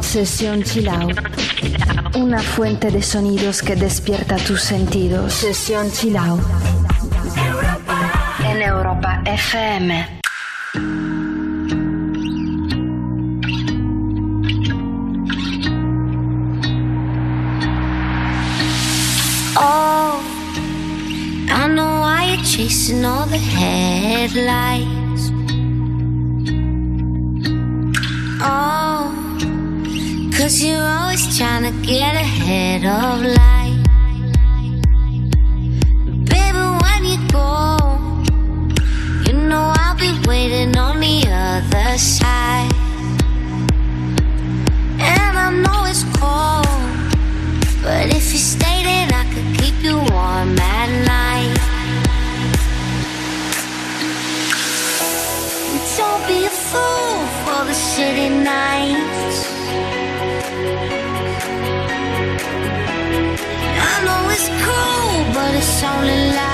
Sesión Chill Out. Una fuente de sonidos que despierta tus sentidos. Sesión Chill Out. En Europa FM. Oh, I know why you're chasing all the headlights. on. Cause you're always trying to get ahead of life. Baby, when you go, you know I'll be waiting on the other side. And I know it's cold, but if you stay, then I could keep you warm at night. Don't be a fool the city nights. I know it's cruel, but it's only life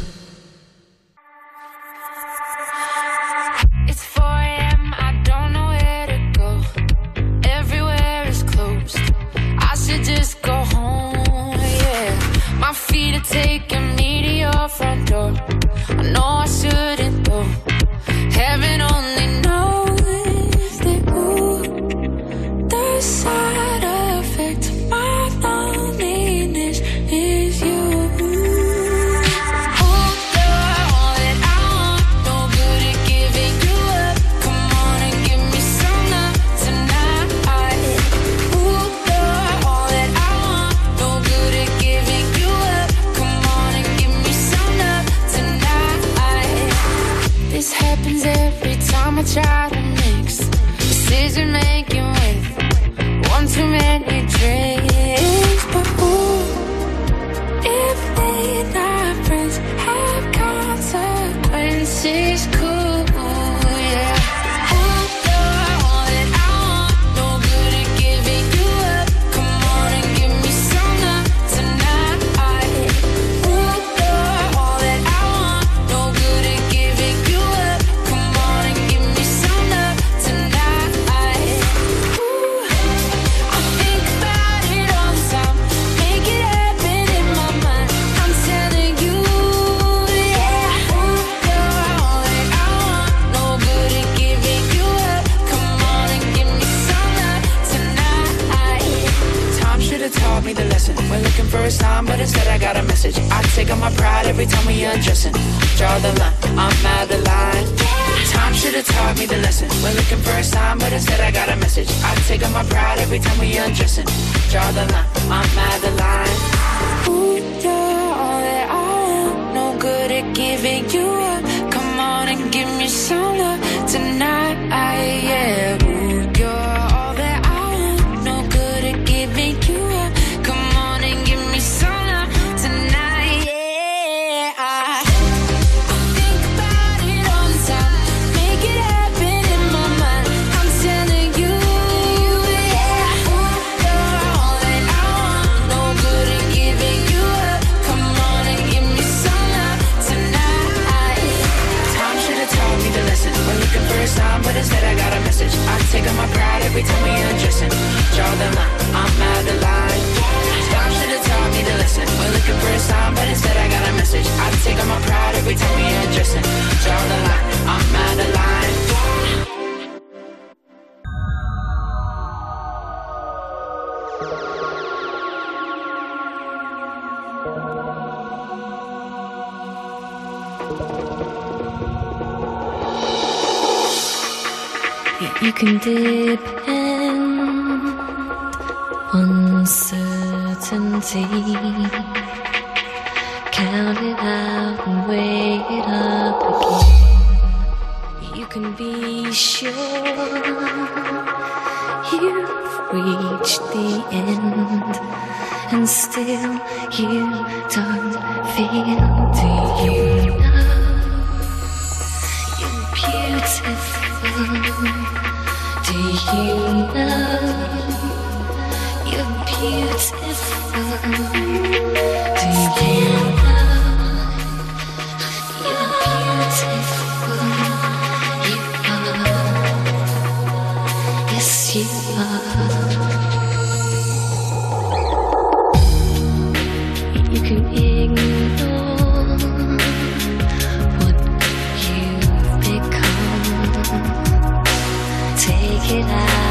Take it out.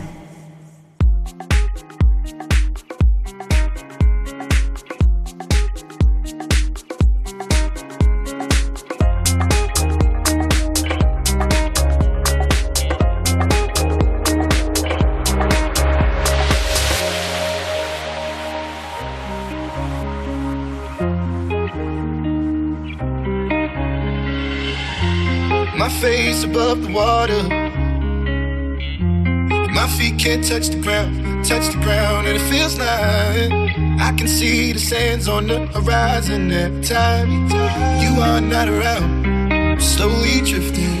see the sands on the horizon every time you are not around. I'm slowly drifting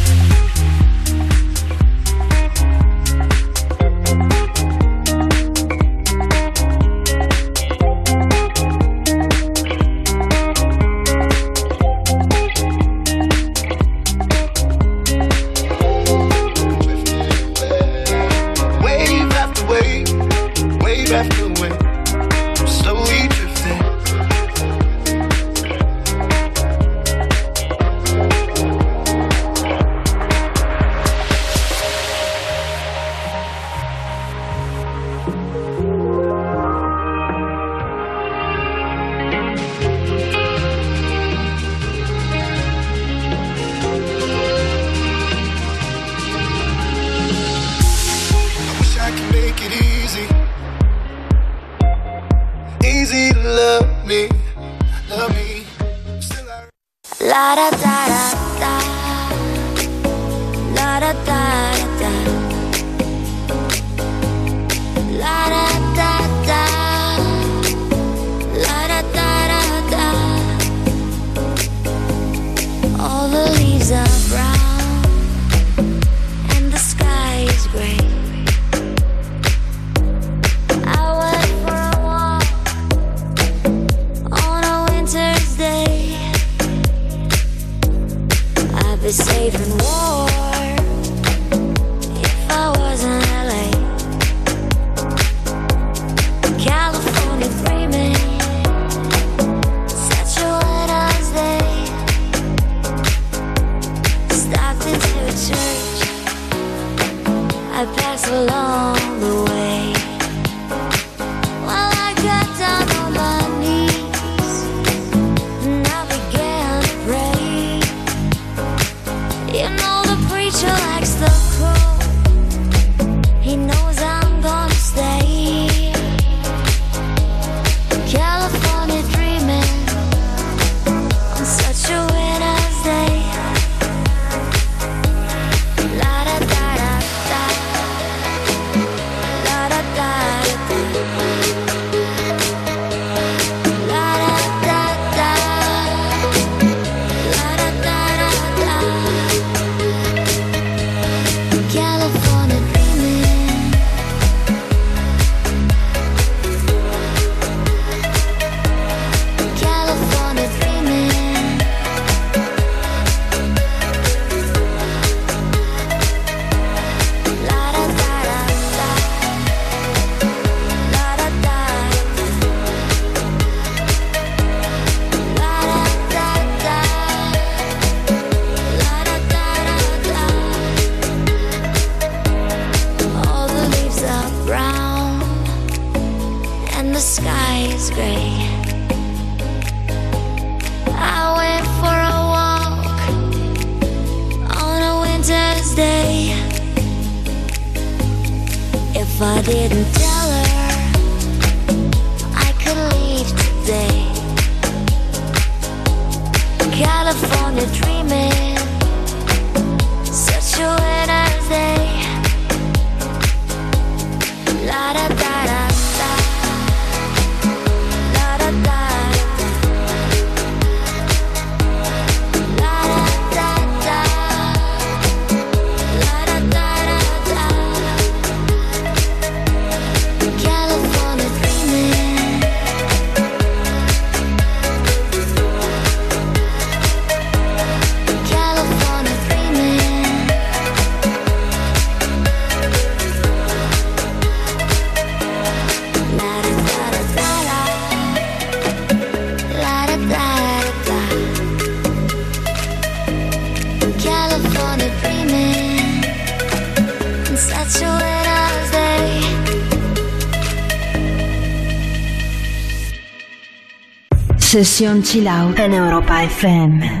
Session Chill Out en Europa FM.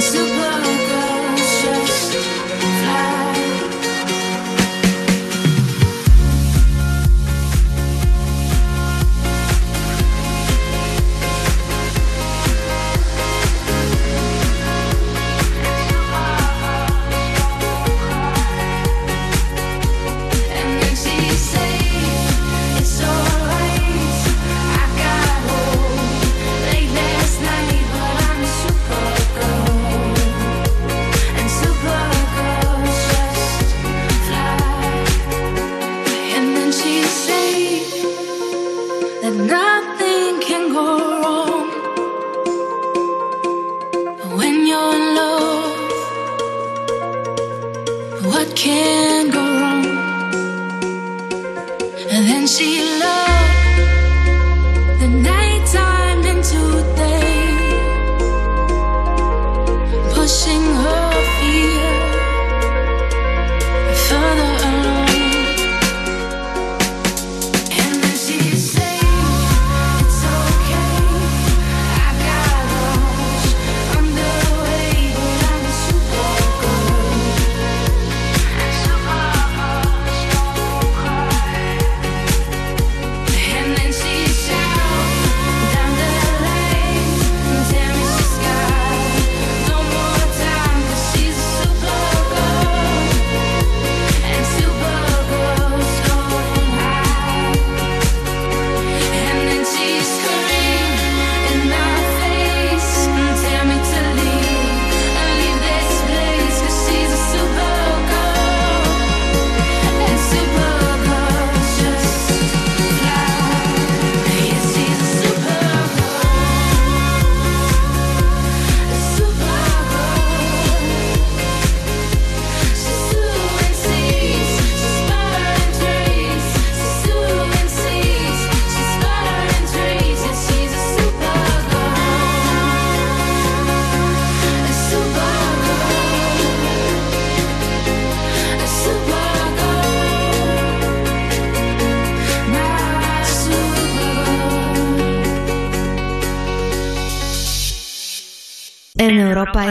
super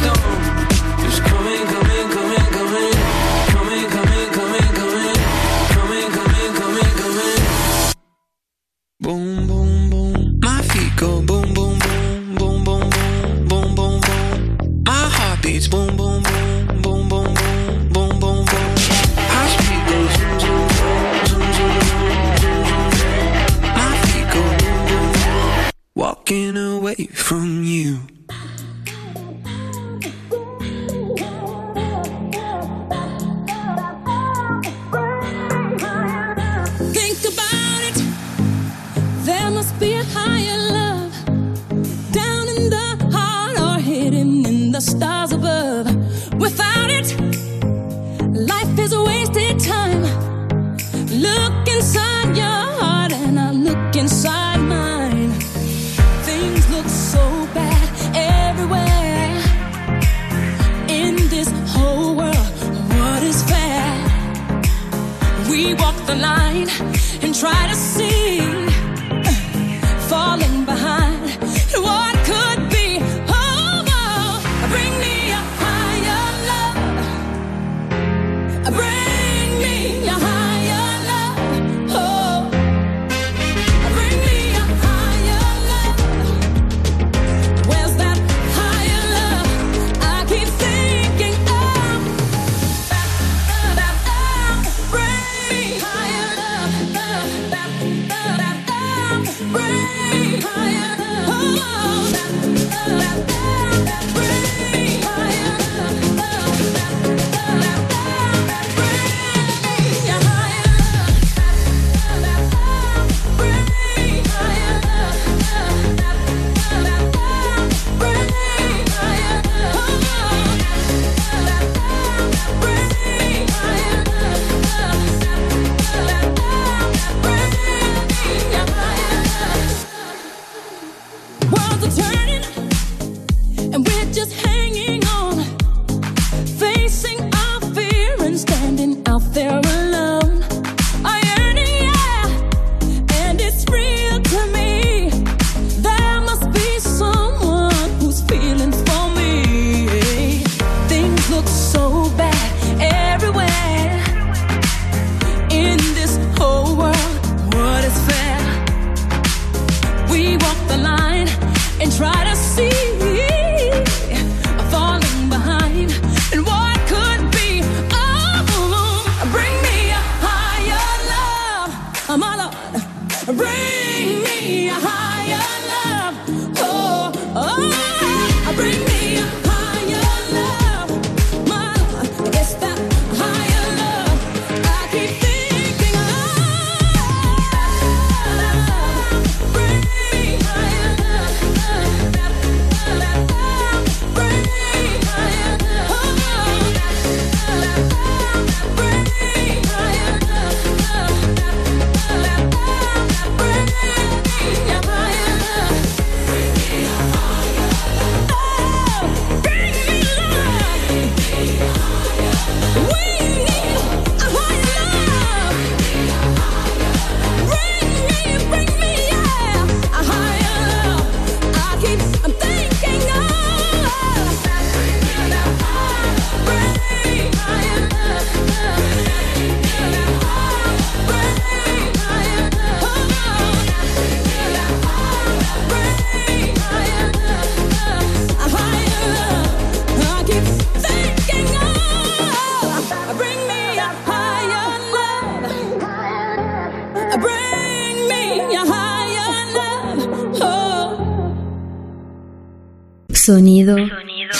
stone.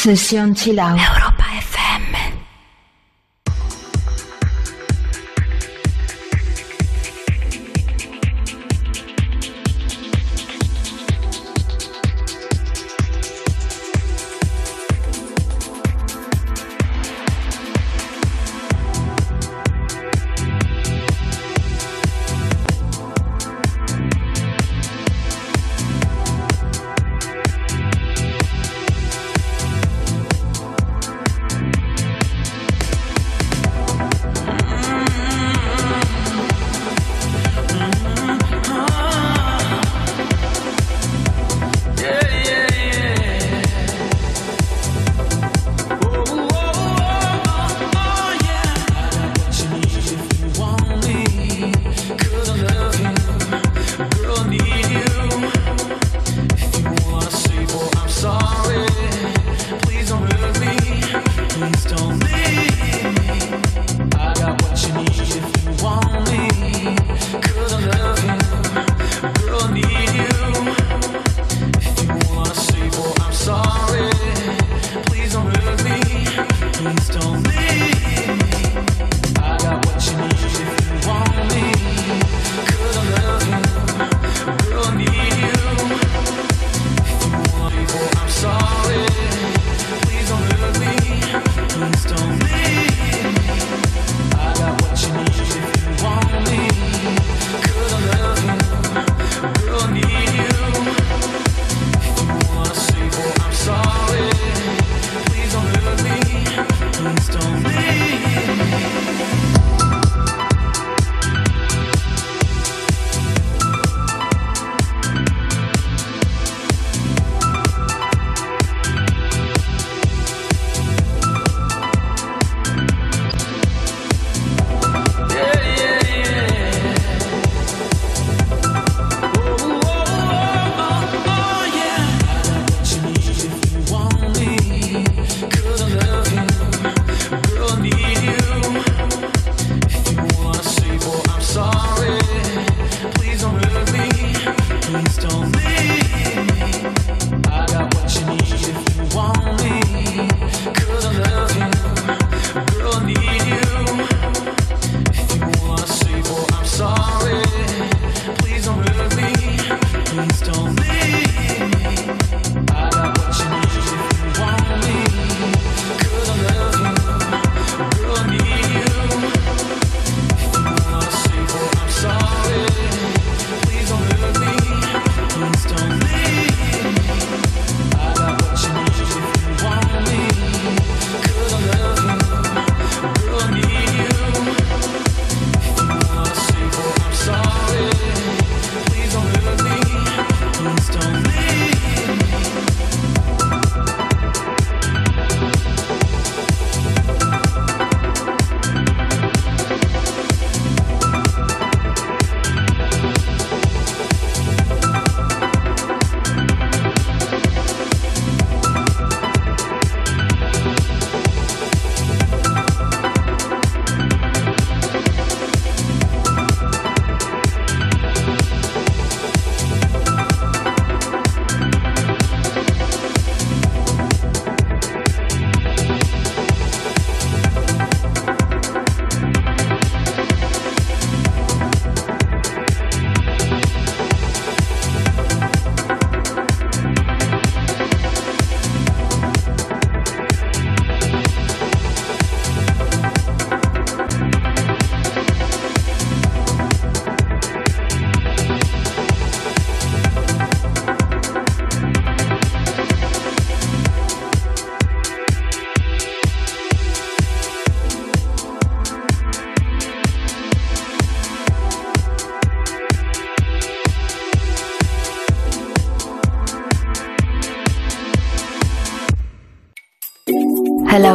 Sesión Chilao.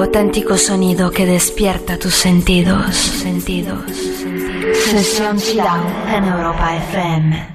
auténtico sonido que despierta tus sentidos. sentidos. Sesión en Europa FM.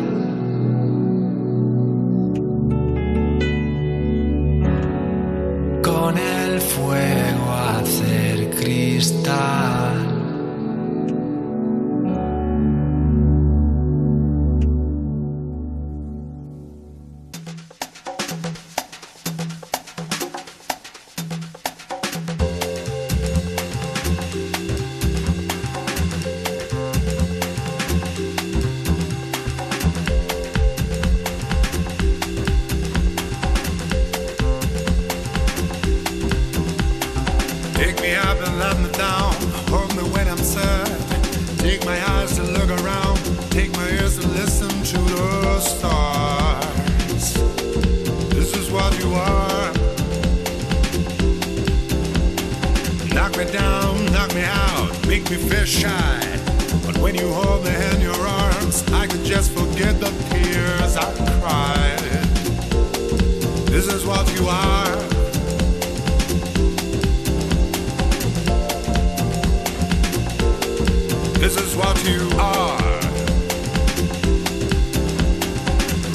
This is what you are.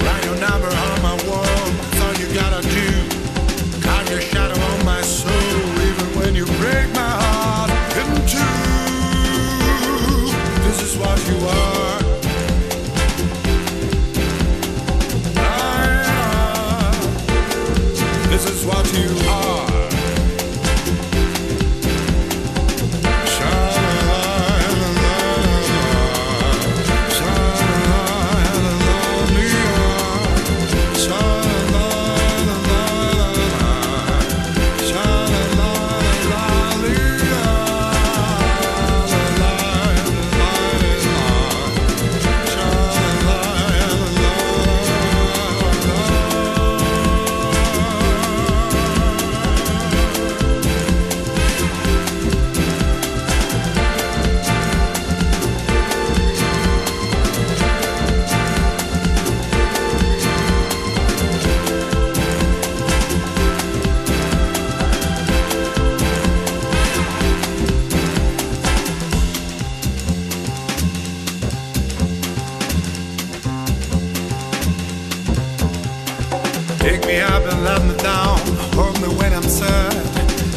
Write your number on my wall. That's all you gotta do. Carve your shadow on my soul, even when you break my heart in two. This is what you are. Ah, This is what you are.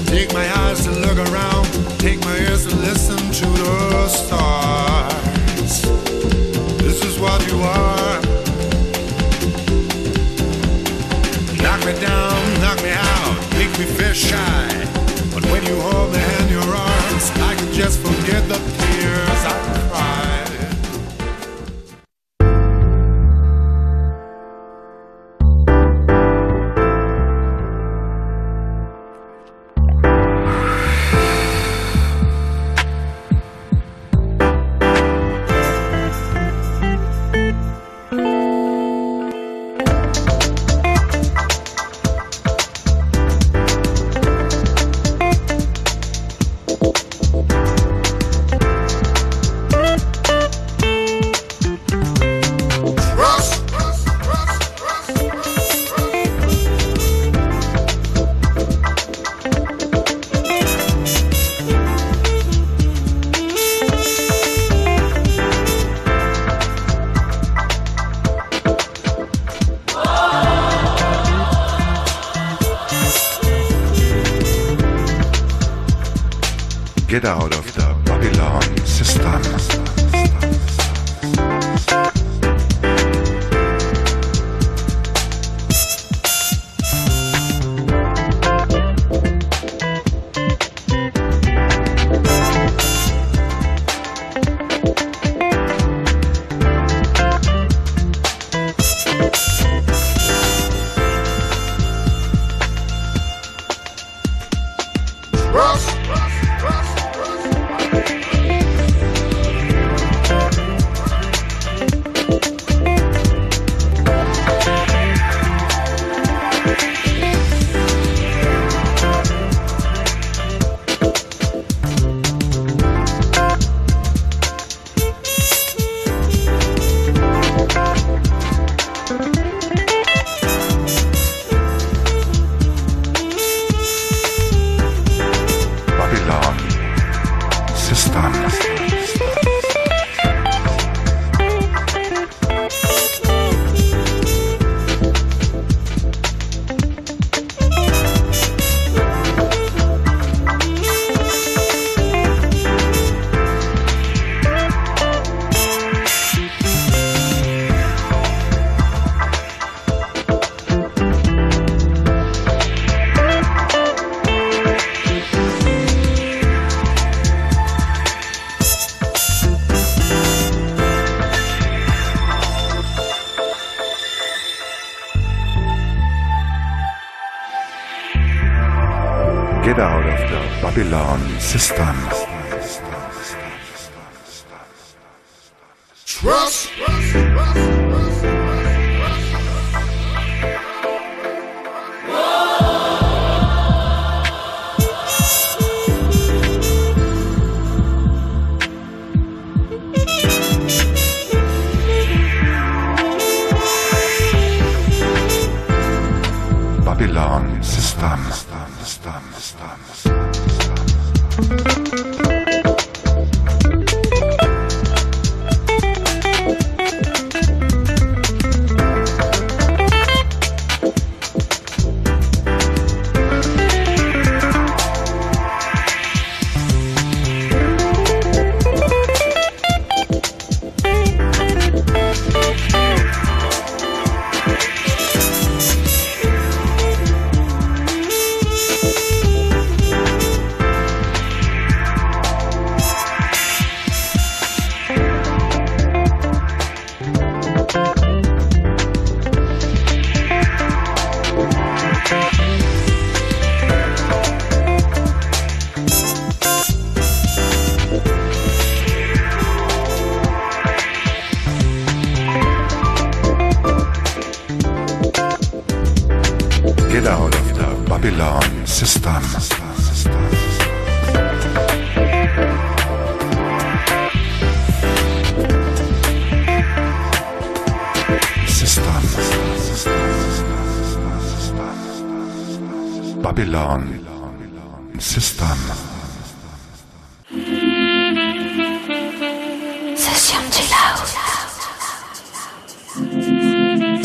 Take my eyes to look around. Take my ears to listen to the stars. This is what you are. Knock me down, knock me out, make me feel shy. But when you hold me in your arms, I can just forget the tears I cried. Babylon System. Session chill out.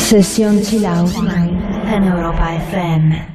Sesión chill out Europa FM.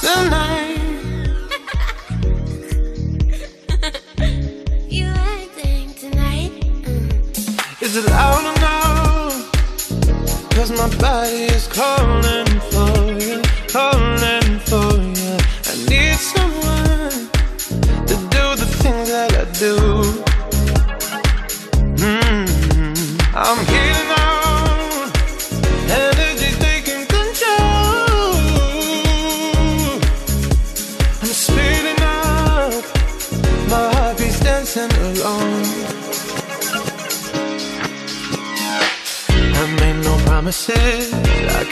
tonight. you tonight? Is it loud or? Cause my body is calling for you. Calling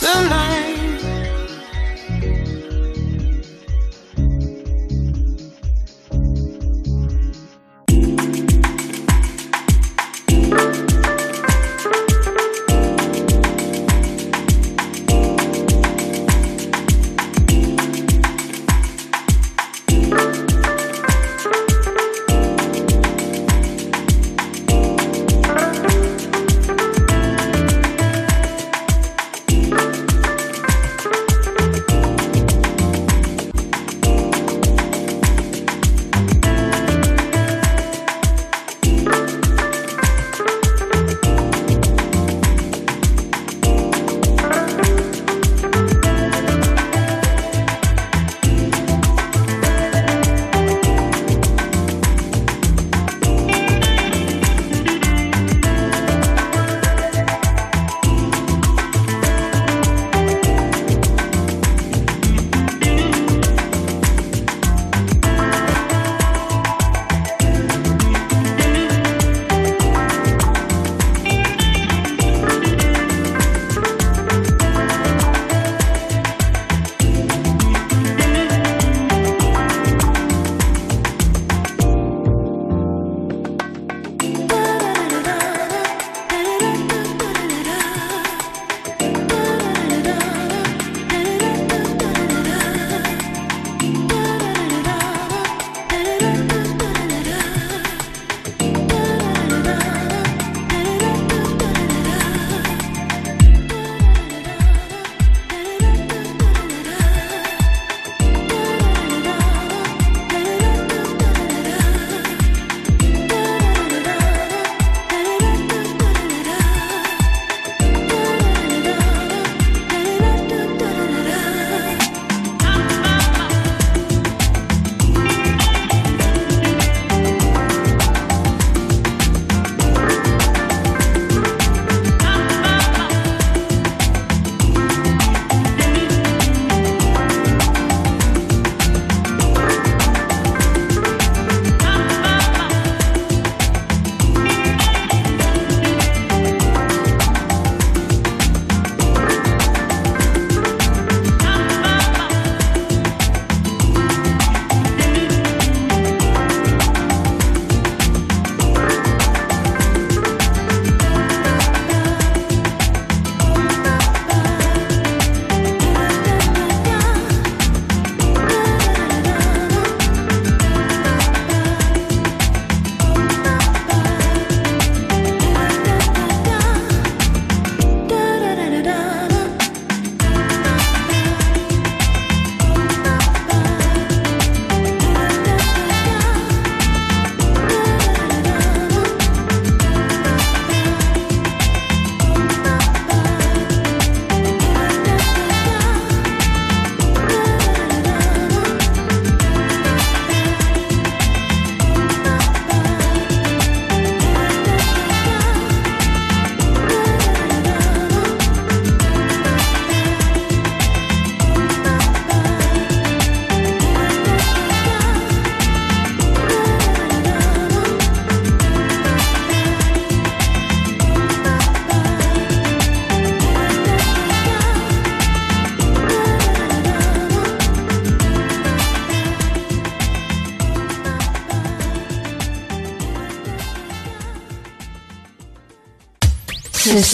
Tonight.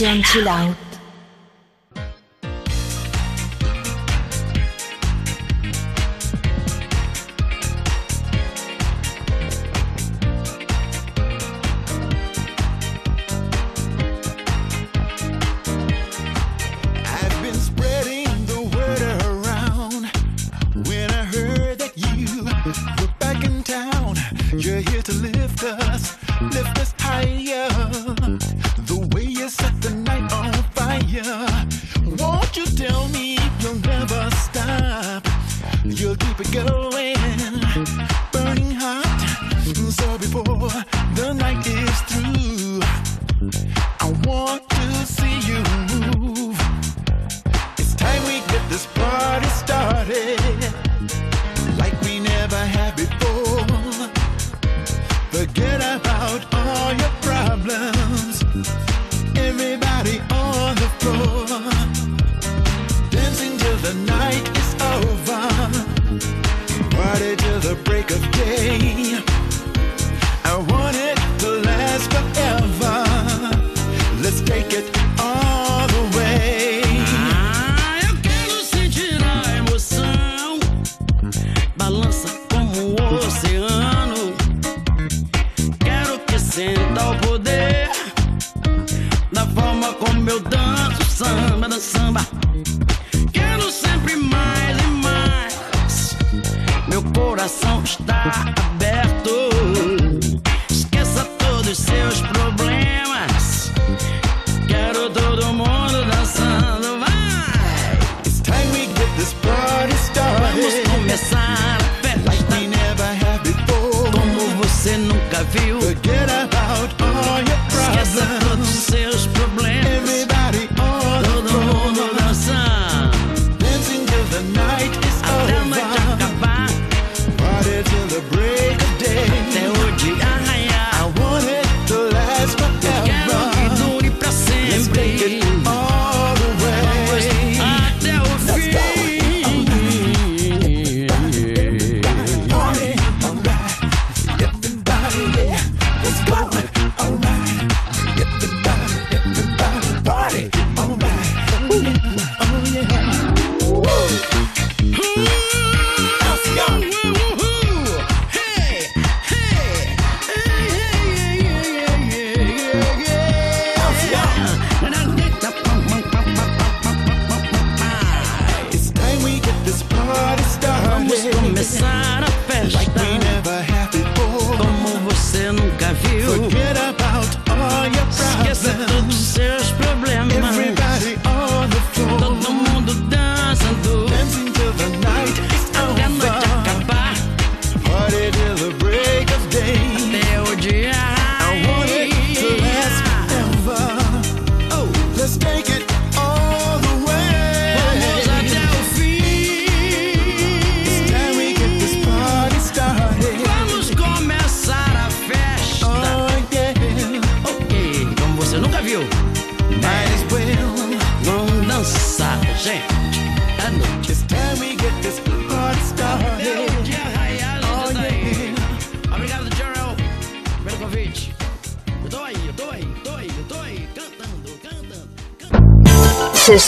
FM, sesión chill out.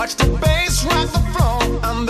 Watch the bass rock the floor.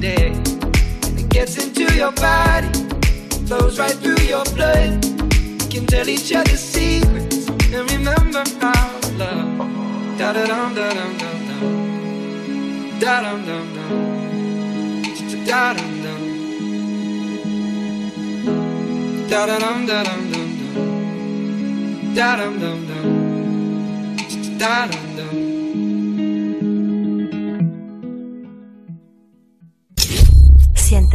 day. And it gets into your body, flows right through your blood. We can tell each other secrets and remember to love. Da da dum da dum dum dum. Da dum dum dum. Da dum dum. Da da dum da dum dum dum. Da dum dum dum. Da dum.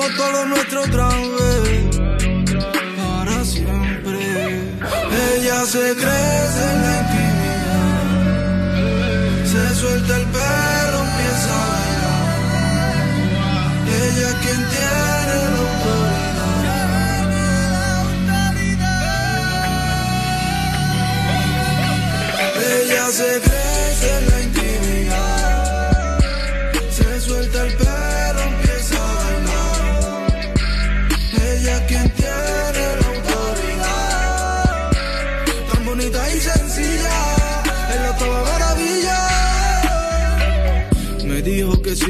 Repitamos todo nuestro otra. Para siempre. Ella se crece en la intimidad. Se suelta el pelo, empieza a bailar. Ella es quien tiene la Ella se crece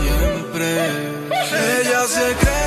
siempre. Ella se cree.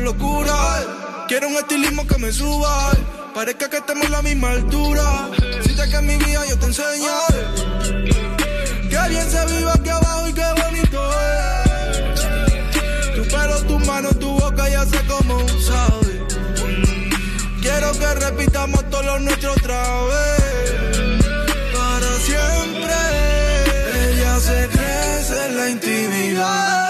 Locura. Quiero un estilismo que me suba. Parezca que estemos a la misma altura. Si te que en mi vida yo te enseño. Que bien se vive aquí abajo y qué bonito es. Tu pelo, tu mano, tu boca ya sé cómo sabe. Quiero que repitamos todo lo nuestro otra vez. Para siempre. Ella se crece en la intimidad.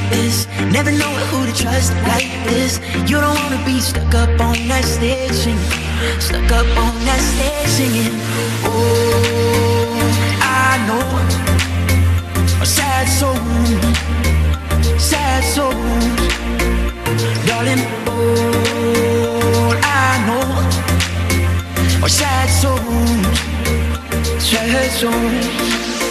this. Never know who to trust like this. You don't wanna be stuck up on that stage singing. Stuck up on that stage singing. Oh, I know. A sad soul. Sad souls. Darling, all I know. Are sad souls. Sad souls.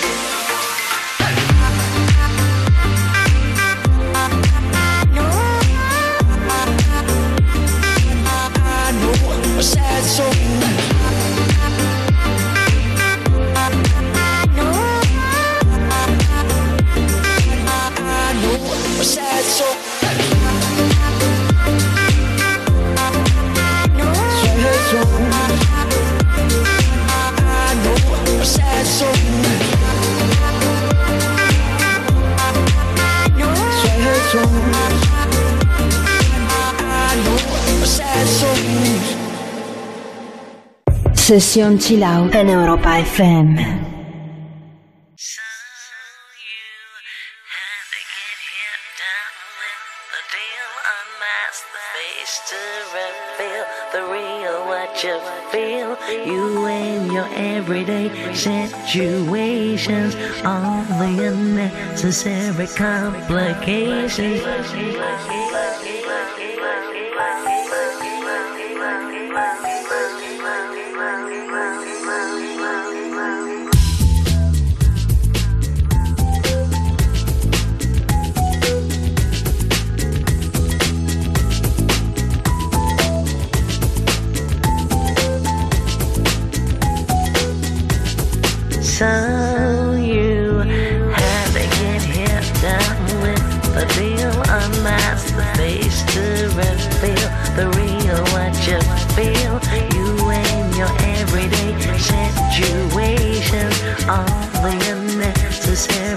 Sesión Chill Out en Europa FM. face to reveal the real what you feel. You and your everyday situations, all the unnecessary complications.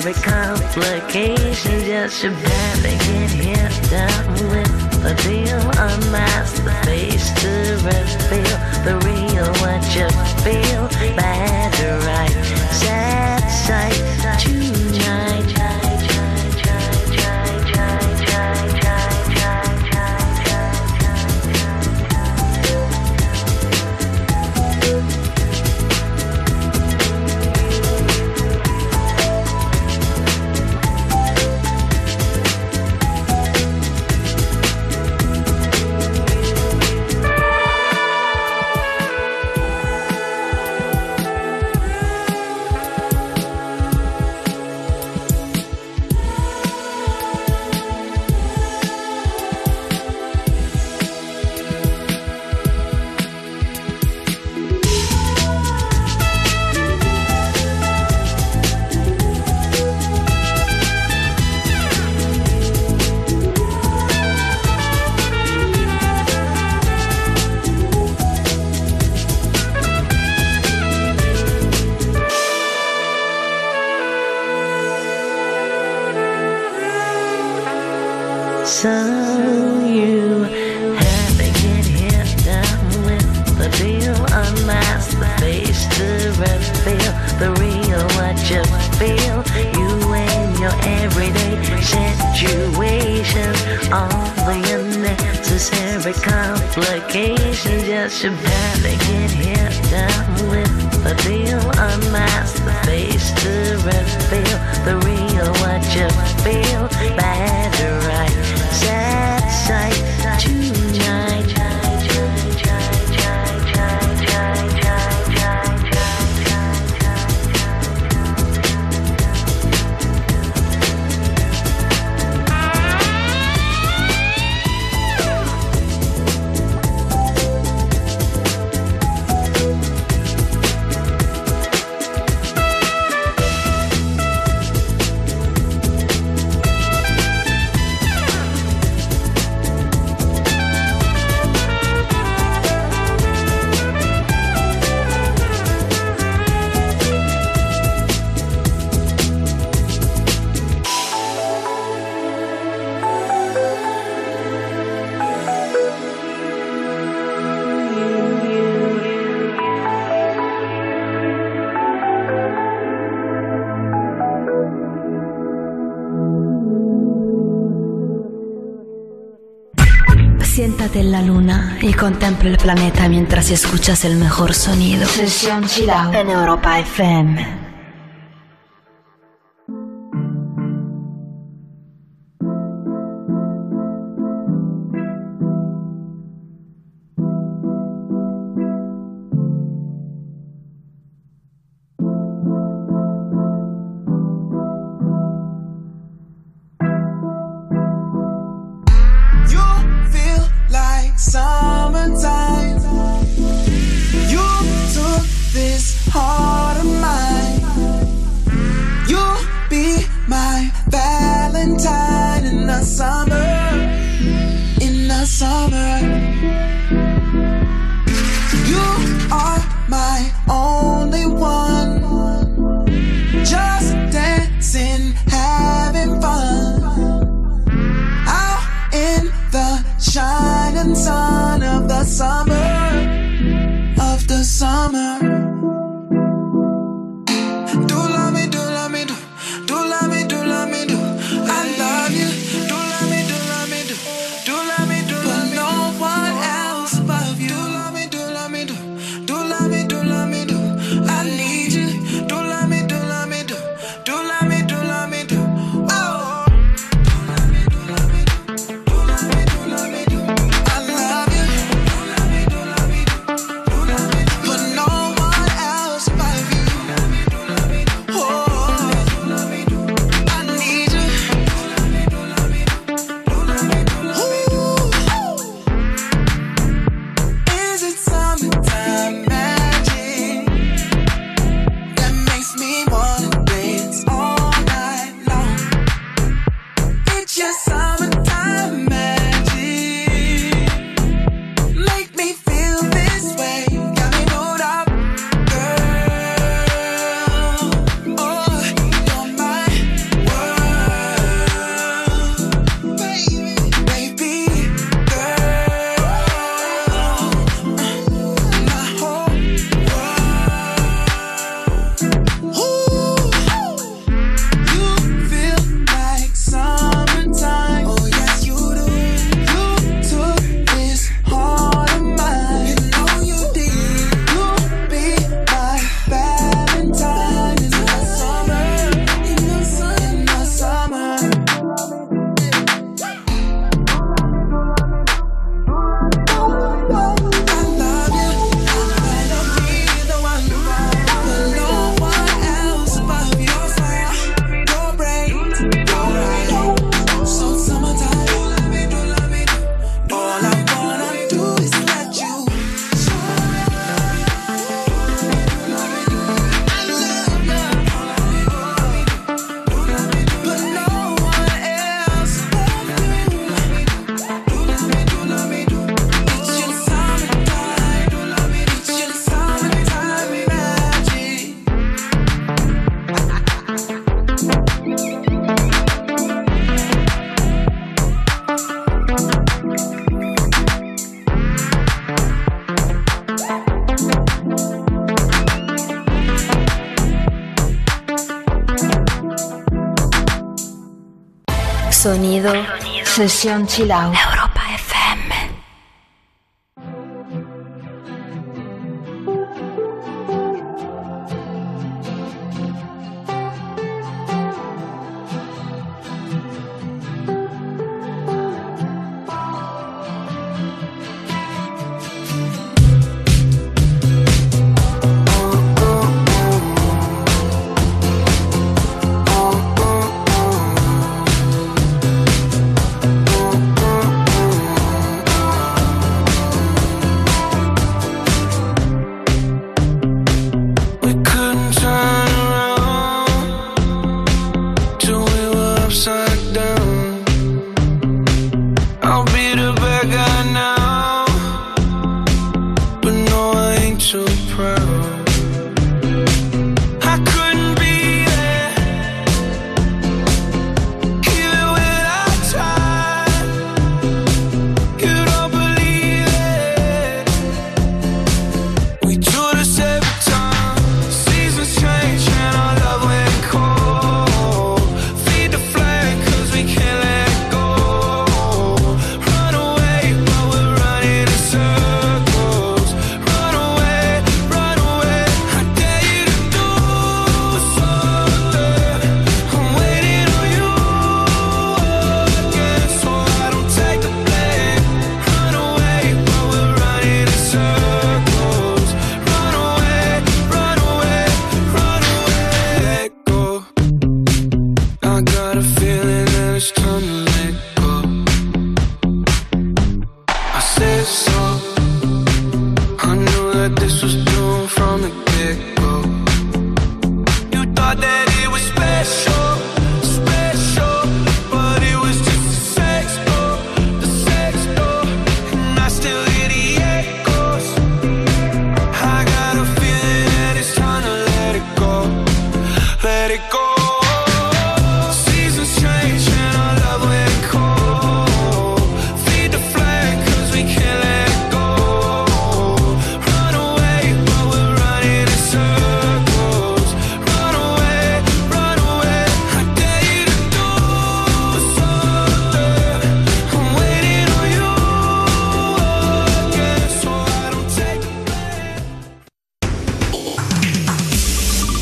every complication just to barely get here Down with the deal. Unmask the face to reveal the real what you feel. Bad right. Contempla el planeta mientras escuchas el mejor sonido. Sesión Chilao en Europa FM. last summer. You are my only one. Just dancing, having fun. Out in the shining sun of the summer. Of the summer. Sesión chill.